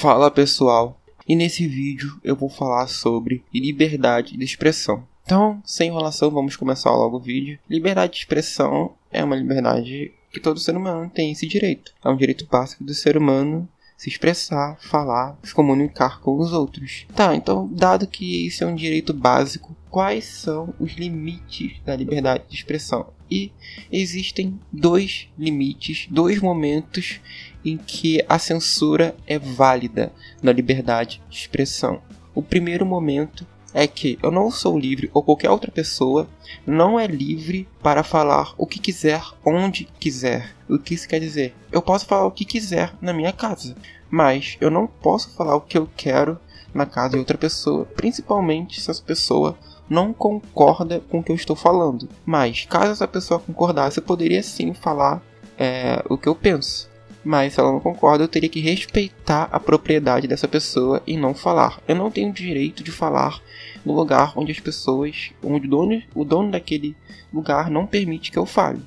Fala pessoal, e nesse vídeo eu vou falar sobre liberdade de expressão. Então, sem enrolação, vamos começar logo o vídeo. Liberdade de expressão é uma liberdade que todo ser humano tem esse direito. É um direito básico do ser humano se expressar, falar, se comunicar com os outros. Tá, então, dado que isso é um direito básico, quais são os limites da liberdade de expressão? E existem dois limites, dois momentos em que a censura é válida na liberdade de expressão. O primeiro momento é que eu não sou livre ou qualquer outra pessoa não é livre para falar o que quiser onde quiser. O que isso quer dizer? Eu posso falar o que quiser na minha casa, mas eu não posso falar o que eu quero na casa de outra pessoa, principalmente se essa pessoa não concorda com o que eu estou falando. Mas caso essa pessoa concordasse, eu poderia sim falar é, o que eu penso. Mas se ela não concorda, eu teria que respeitar a propriedade dessa pessoa e não falar. Eu não tenho direito de falar no lugar onde as pessoas, onde o dono, o dono daquele lugar não permite que eu fale.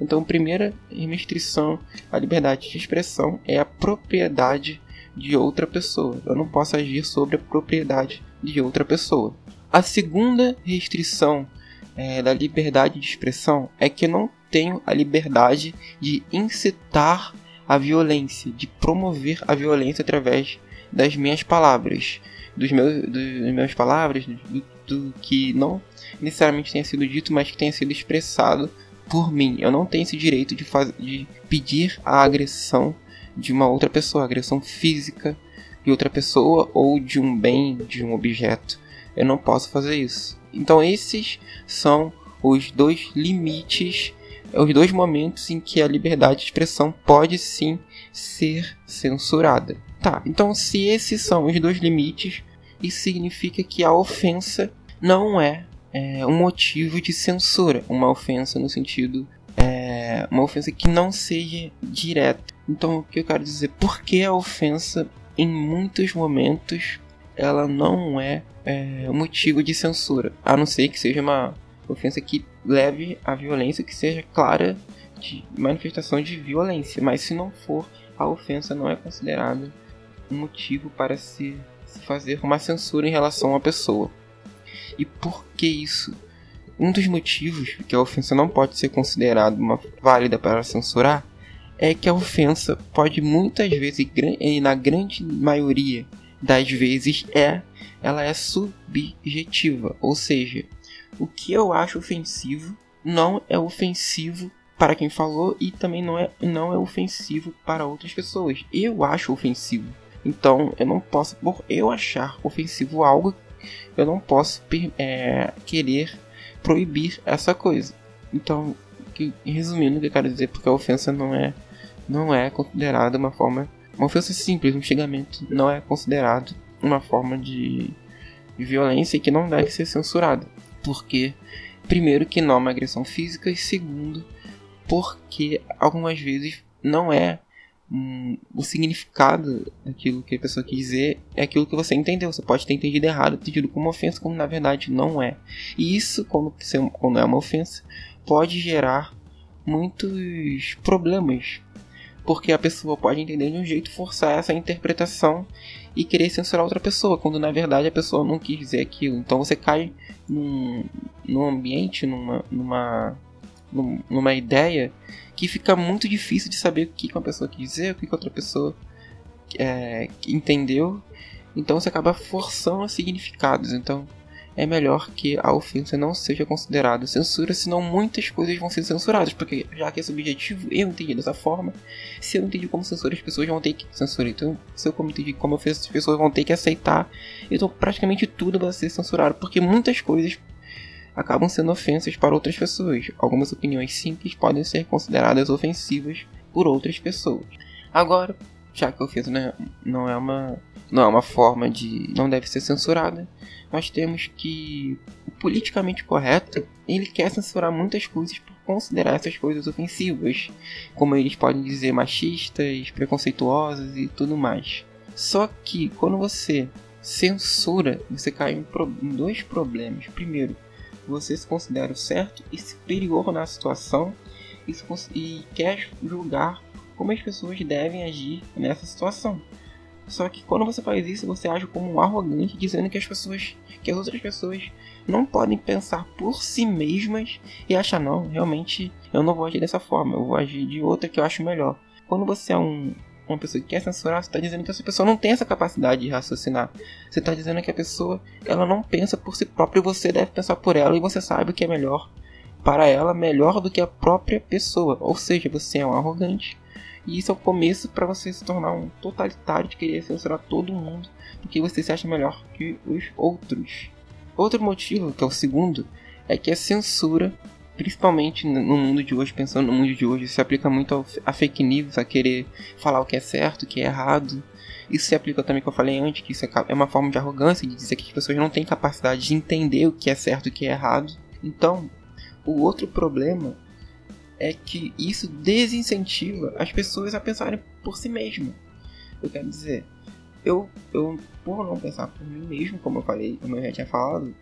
Então, a primeira restrição à liberdade de expressão é a propriedade de outra pessoa. Eu não posso agir sobre a propriedade de outra pessoa. A segunda restrição é, da liberdade de expressão é que não tenho a liberdade de incitar a violência, de promover a violência através das minhas palavras, dos meus, das minhas palavras, do, do que não necessariamente tenha sido dito, mas que tenha sido expressado por mim. Eu não tenho esse direito de, faz, de pedir a agressão de uma outra pessoa, agressão física de outra pessoa ou de um bem, de um objeto. Eu não posso fazer isso. Então esses são os dois limites, os dois momentos em que a liberdade de expressão pode sim ser censurada. Tá, então se esses são os dois limites, isso significa que a ofensa não é, é um motivo de censura, uma ofensa no sentido é, uma ofensa que não seja direta. Então o que eu quero dizer? Por que a ofensa em muitos momentos ela não é, é motivo de censura, a não ser que seja uma ofensa que leve à violência, que seja clara de manifestação de violência. Mas se não for, a ofensa não é considerada um motivo para se, se fazer uma censura em relação à pessoa. E por que isso? Um dos motivos que a ofensa não pode ser considerada uma válida para censurar é que a ofensa pode muitas vezes, e na grande maioria das vezes é ela é subjetiva, ou seja, o que eu acho ofensivo não é ofensivo para quem falou e também não é, não é ofensivo para outras pessoas. Eu acho ofensivo. Então eu não posso, por eu achar ofensivo algo, eu não posso é, querer proibir essa coisa. Então, resumindo, o que eu quero dizer, porque a ofensa não é, não é considerada uma forma uma ofensa simples, um xingamento, não é considerado uma forma de, violência que não deve ser censurada. Porque, primeiro, que não é uma agressão física, e segundo, porque algumas vezes não é hum, o significado daquilo que a pessoa quis dizer é aquilo que você entendeu. Você pode ter entendido errado, entendido como ofensa, como na verdade não é. E isso, quando, quando é uma ofensa, pode gerar muitos problemas porque a pessoa pode entender de um jeito forçar essa interpretação e querer censurar outra pessoa, quando na verdade a pessoa não quis dizer aquilo. Então você cai num, num ambiente, numa, numa, numa ideia que fica muito difícil de saber o que uma pessoa quis dizer, o que outra pessoa é, entendeu. Então você acaba forçando os significados. Então é melhor que a ofensa não seja considerada censura, senão muitas coisas vão ser censuradas, porque já que esse objetivo eu entendi dessa forma, se eu entendi como censura, as pessoas vão ter que censurar. Então, se eu entendi como ofensa, as pessoas vão ter que aceitar. Então, praticamente tudo vai ser censurado, porque muitas coisas acabam sendo ofensas para outras pessoas. Algumas opiniões simples podem ser consideradas ofensivas por outras pessoas. Agora, já que a ofensa não é, não é uma não é uma forma de não deve ser censurada, nós temos que o politicamente correto ele quer censurar muitas coisas por considerar essas coisas ofensivas, como eles podem dizer machistas, preconceituosas e tudo mais. Só que quando você censura, você cai em dois problemas. Primeiro, você se considera o certo e superior na situação e, e quer julgar como as pessoas devem agir nessa situação. Só que quando você faz isso, você age como um arrogante, dizendo que as pessoas, que as outras pessoas não podem pensar por si mesmas e achar, não, realmente eu não vou agir dessa forma, eu vou agir de outra que eu acho melhor. Quando você é um, uma pessoa que quer censurar, você está dizendo que essa pessoa não tem essa capacidade de raciocinar. Você está dizendo que a pessoa ela não pensa por si própria e você deve pensar por ela e você sabe o que é melhor para ela, melhor do que a própria pessoa. Ou seja, você é um arrogante. E isso é o começo para você se tornar um totalitário de querer censurar todo mundo porque você se acha melhor que os outros. Outro motivo, que é o segundo, é que a censura principalmente no mundo de hoje, pensando no mundo de hoje, se aplica muito a fake news, a querer falar o que é certo, o que é errado. Isso se aplica também, que eu falei antes, que isso é, é uma forma de arrogância, de dizer que as pessoas não têm capacidade de entender o que é certo e o que é errado. Então, o outro problema é que isso desincentiva as pessoas a pensarem por si mesmas. Eu quero dizer, eu, eu por não pensar por mim mesmo, como eu falei, como eu já tinha falado,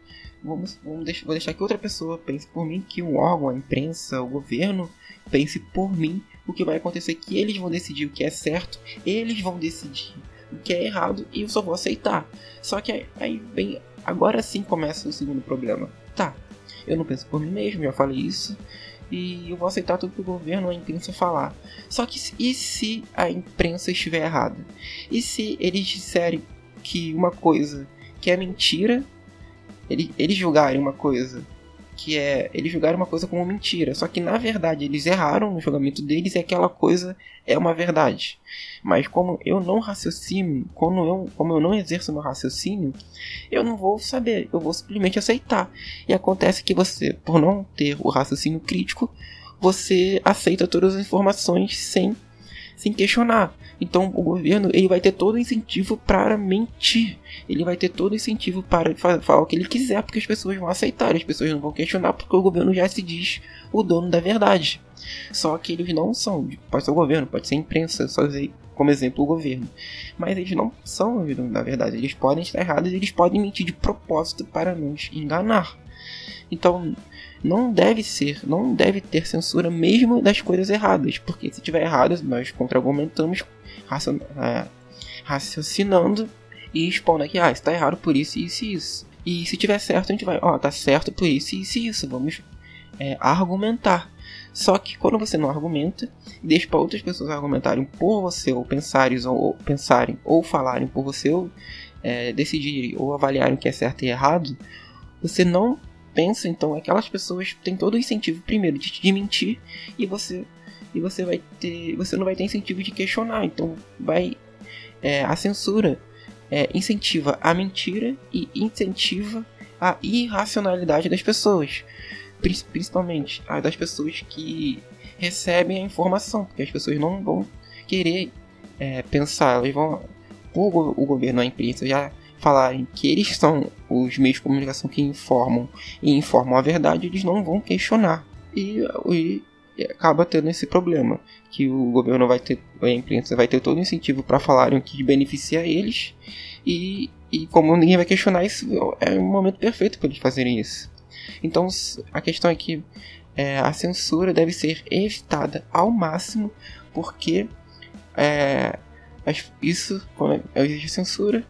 vamos, vamos deixar, vou deixar que outra pessoa pense por mim, que um órgão, a imprensa, o governo pense por mim o que vai acontecer, que eles vão decidir o que é certo, eles vão decidir o que é errado e eu só vou aceitar. Só que aí, aí vem, agora sim começa o segundo problema. Tá, eu não penso por mim mesmo, já falei isso, e eu vou aceitar tudo que o governo ou a imprensa falar. Só que e se a imprensa estiver errada? E se eles disserem que uma coisa que é mentira eles, eles julgarem uma coisa que é. Eles julgaram uma coisa como mentira. Só que na verdade eles erraram no julgamento deles e aquela coisa é uma verdade. Mas como eu não raciocino, como eu, como eu não exerço meu raciocínio, eu não vou saber, eu vou simplesmente aceitar. E acontece que você, por não ter o raciocínio crítico, você aceita todas as informações sem, sem questionar. Então o governo ele vai ter todo o incentivo para mentir. Ele vai ter todo o incentivo para falar o que ele quiser, porque as pessoas vão aceitar, as pessoas não vão questionar, porque o governo já se diz o dono da verdade. Só que eles não são. Pode ser o governo, pode ser a imprensa, só usei como exemplo o governo. Mas eles não são o dono da verdade. Eles podem estar errados, eles podem mentir de propósito para nos enganar. Então, não deve ser, não deve ter censura mesmo das coisas erradas, porque se tiver errado, nós contra-argumentamos é, raciocinando e expondo aqui, ah, está errado por isso, isso e isso. E se tiver certo, a gente vai, ó, oh, tá certo por isso, isso e isso. Vamos é, argumentar. Só que quando você não argumenta, deixa para outras pessoas argumentarem por você, ou pensarem, ou, pensarem, ou falarem por você, ou é, decidirem, ou avaliarem o que é certo e errado, você não pensa, então aquelas pessoas têm todo o incentivo, primeiro, de mentir, e você e você vai ter, você não vai ter incentivo de questionar. Então, vai é, a censura é, incentiva a mentira e incentiva a irracionalidade das pessoas, principalmente a das pessoas que recebem a informação, porque as pessoas não vão querer é, pensar, elas vão por o governo, a imprensa já falarem que eles são os meios de comunicação que informam e informam a verdade, eles não vão questionar. E, e acaba tendo esse problema, que o governo vai ter, a imprensa vai ter todo o incentivo para falarem o que beneficia eles, e, e como ninguém vai questionar isso, é o momento perfeito para eles fazerem isso. Então a questão é que é, a censura deve ser evitada ao máximo, porque é, isso, quando existe censura,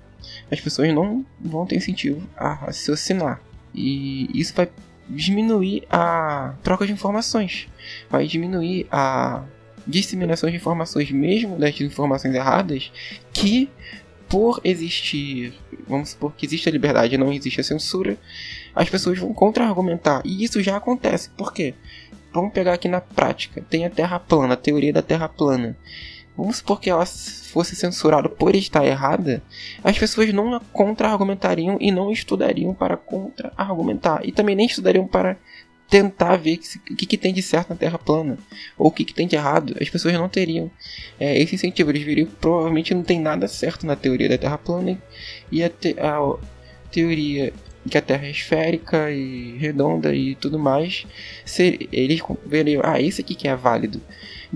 as pessoas não vão ter incentivo a raciocinar. E isso vai diminuir a troca de informações, vai diminuir a disseminação de informações, mesmo das informações erradas, que por existir, vamos supor que existe a liberdade e não existe a censura, as pessoas vão contra-argumentar. E isso já acontece. Por quê? Vamos pegar aqui na prática. Tem a Terra plana, a teoria da Terra plana. Vamos supor que ela fosse censurada por estar errada, as pessoas não contra-argumentariam e não estudariam para contra-argumentar. E também nem estudariam para tentar ver o que, que, tem de certo na Terra plana ou o que, que tem de errado. As pessoas não teriam é, esse incentivo. Eles viriam provavelmente não tem nada certo na teoria da Terra plana e a, te, a teoria que a Terra é esférica e redonda e tudo mais. Se, eles veriam, ah, esse aqui que é válido.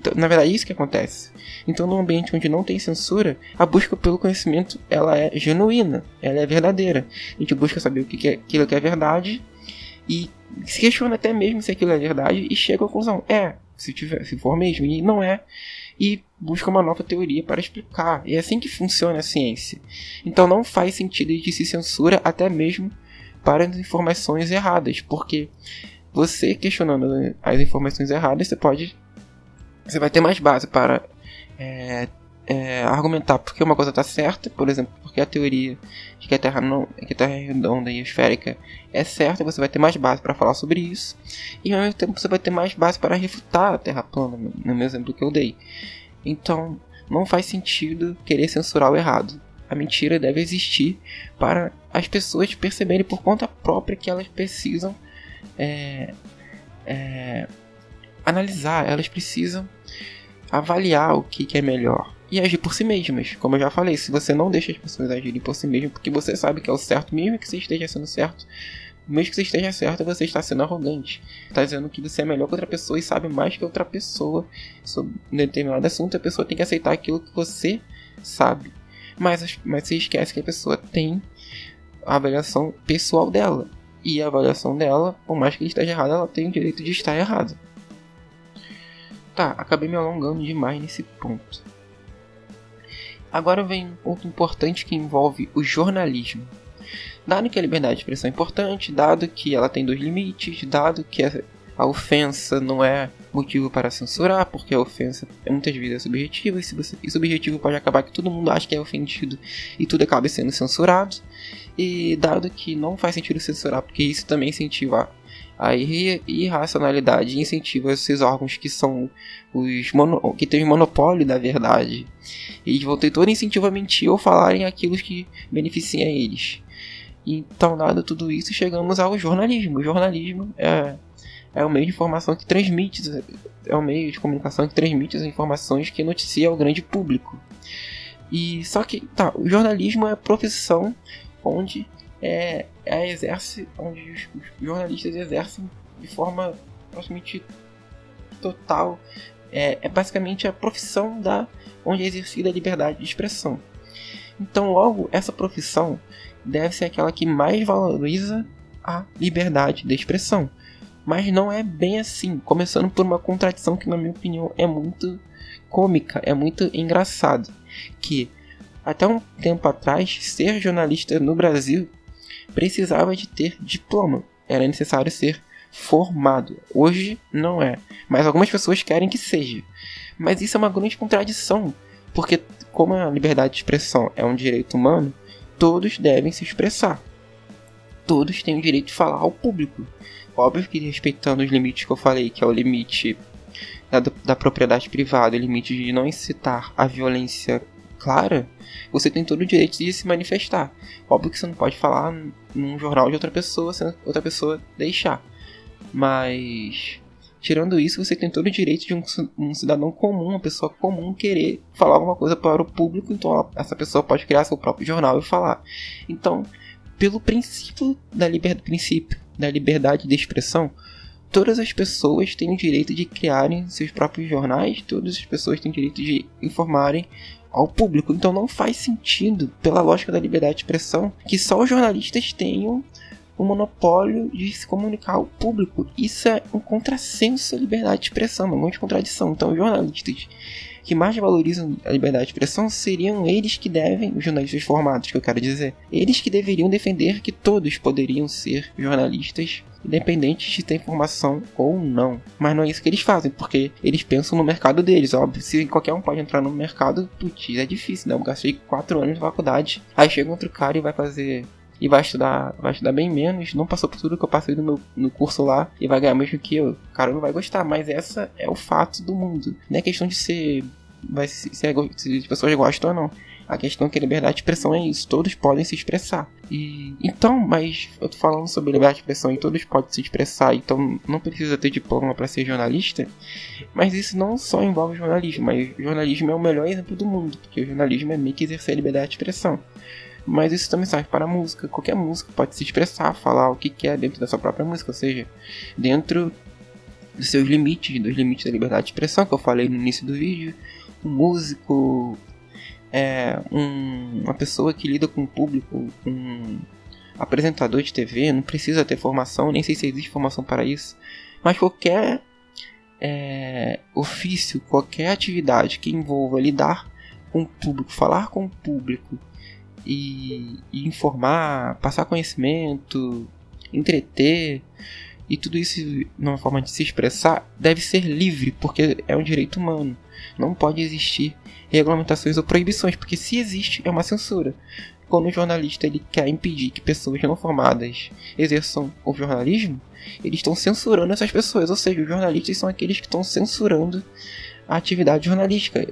Então, na verdade, é isso que acontece. Então, num ambiente onde não tem censura, a busca pelo conhecimento ela é genuína, ela é verdadeira. A gente busca saber o que é aquilo que é verdade e se questiona até mesmo se aquilo é verdade e chega à conclusão: é, se, tiver, se for mesmo, e não é. e busca uma nova teoria para explicar. E é assim que funciona a ciência. Então não faz sentido de se censura até mesmo para as informações erradas, porque você questionando as informações erradas, você pode. Você vai ter mais base para é, é, argumentar porque uma coisa está certa, por exemplo, porque a teoria de que a Terra não, que a Terra é redonda e esférica é certa, você vai ter mais base para falar sobre isso, e ao mesmo tempo você vai ter mais base para refutar a Terra plana, no meu exemplo que eu dei. Então, não faz sentido querer censurar o errado. A mentira deve existir para as pessoas perceberem por conta própria que elas precisam é, é, analisar, elas precisam avaliar o que, que é melhor e agir por si mesmas. Como eu já falei, se você não deixa as pessoas agirem por si mesmas, porque você sabe que é o certo, mesmo que você esteja sendo certo, mesmo que você esteja certo, você está sendo arrogante. Está dizendo que você é melhor que outra pessoa e sabe mais que outra pessoa sobre um determinado assunto. A pessoa tem que aceitar aquilo que você sabe. Mas, mas você esquece que a pessoa tem a avaliação pessoal dela. E a avaliação dela, por mais que esteja errado, ela tem o direito de estar errado. Tá, acabei me alongando demais nesse ponto. Agora vem um ponto importante que envolve o jornalismo. Dado que a liberdade de expressão é importante, dado que ela tem dois limites, dado que a ofensa não é motivo para censurar, porque a ofensa muitas vezes é subjetiva, e, se você, e subjetivo pode acabar que todo mundo acha que é ofendido e tudo acaba sendo censurado. E dado que não faz sentido censurar, porque isso também incentiva a irracionalidade incentiva esses órgãos que são os mono, que têm o monopólio da verdade. Eles vão ter todo incentivo a mentir ou falarem aquilo que beneficia eles. Então, dado tudo isso, chegamos ao jornalismo. O jornalismo é, é o meio de informação que transmite, é o meio de comunicação que transmite as informações que noticia ao grande público. E só que, tá, o jornalismo é a profissão onde é, é exerce, onde os, jornalistas exercem de forma praticamente total. É, é basicamente a profissão da onde é exercida a liberdade de expressão. Então, logo, essa profissão deve ser aquela que mais valoriza a liberdade de expressão. Mas não é bem assim, começando por uma contradição que, na minha opinião, é muito cômica, é muito engraçado. Que até um tempo atrás, ser jornalista no Brasil precisava de ter diploma. Era necessário ser formado. Hoje não é. Mas algumas pessoas querem que seja. Mas isso é uma grande contradição. Porque, como a liberdade de expressão é um direito humano, todos devem se expressar. Todos têm o direito de falar ao público. Óbvio que respeitando os limites que eu falei, que é o limite da, da propriedade privada, o limite de não incitar a violência clara, você tem todo o direito de se manifestar. Óbvio que você não pode falar num jornal de outra pessoa se outra pessoa deixar. Mas tirando isso, você tem todo o direito de um, cidadão comum, uma pessoa comum, querer falar alguma coisa para o público. Então essa pessoa pode criar seu próprio jornal e falar. Então, pelo princípio da liberdade, princípio da liberdade de expressão, todas as pessoas têm o direito de criarem seus próprios jornais, todas as pessoas têm o direito de informarem ao público. Então não faz sentido, pela lógica da liberdade de expressão, que só os jornalistas tenham o monopólio de se comunicar ao público. Isso é um contrassenso à liberdade de expressão, uma grande contradição. Então os jornalistas que mais valorizam a liberdade de expressão seriam eles que devem, os jornalistas formados, que eu quero dizer, eles que deveriam defender que todos poderiam ser jornalistas independente de ter informação ou não. Mas não é isso que eles fazem, porque eles pensam no mercado deles, óbvio. Se qualquer um pode entrar no mercado, putz, é difícil, né? Eu gastei 4 anos de faculdade. Aí chega outro cara e vai fazer e vai estudar, vai estudar bem menos, não passou por tudo que eu passei no meu no curso lá e vai ganhar mesmo que eu. O cara não vai gostar, mas essa é o fato do mundo. Não é questão de ser vai se, se, é se as pessoas gostam ou não. A questão é que liberdade de expressão é isso, todos podem se expressar. E então, mas eu tô falando sobre liberdade de expressão e todos podem se expressar, então não precisa ter diploma para ser jornalista. Mas isso não só envolve jornalismo, mas jornalismo é o melhor exemplo do mundo, porque o jornalismo é meio que exercer a liberdade de expressão. Mas isso também serve para a música. Qualquer música pode se expressar, falar o que quer dentro da sua própria música, ou seja, dentro dos seus limites, dos limites da liberdade de expressão que eu falei no início do vídeo. Um músico é, um, uma pessoa que lida com o público, um apresentador de TV, não precisa ter formação, nem sei se existe formação para isso, mas qualquer é, ofício, qualquer atividade que envolva lidar com o público, falar com o público e, e informar, passar conhecimento, entreter e tudo isso numa forma de se expressar deve ser livre, porque é um direito humano. Não pode existir regulamentações ou proibições, porque se existe é uma censura. Quando o jornalista ele quer impedir que pessoas não formadas exerçam o jornalismo, eles estão censurando essas pessoas, ou seja, os jornalistas são aqueles que estão censurando a atividade jornalística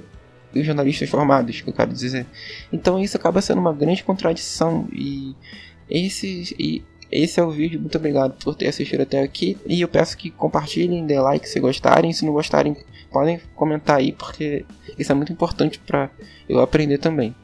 os jornalistas formados, que eu quero dizer. Então isso acaba sendo uma grande contradição e esse, e esse é o vídeo. Muito obrigado por ter assistido até aqui. E eu peço que compartilhem, dê like se gostarem. Se não gostarem, podem comentar aí, porque isso é muito importante para eu aprender também.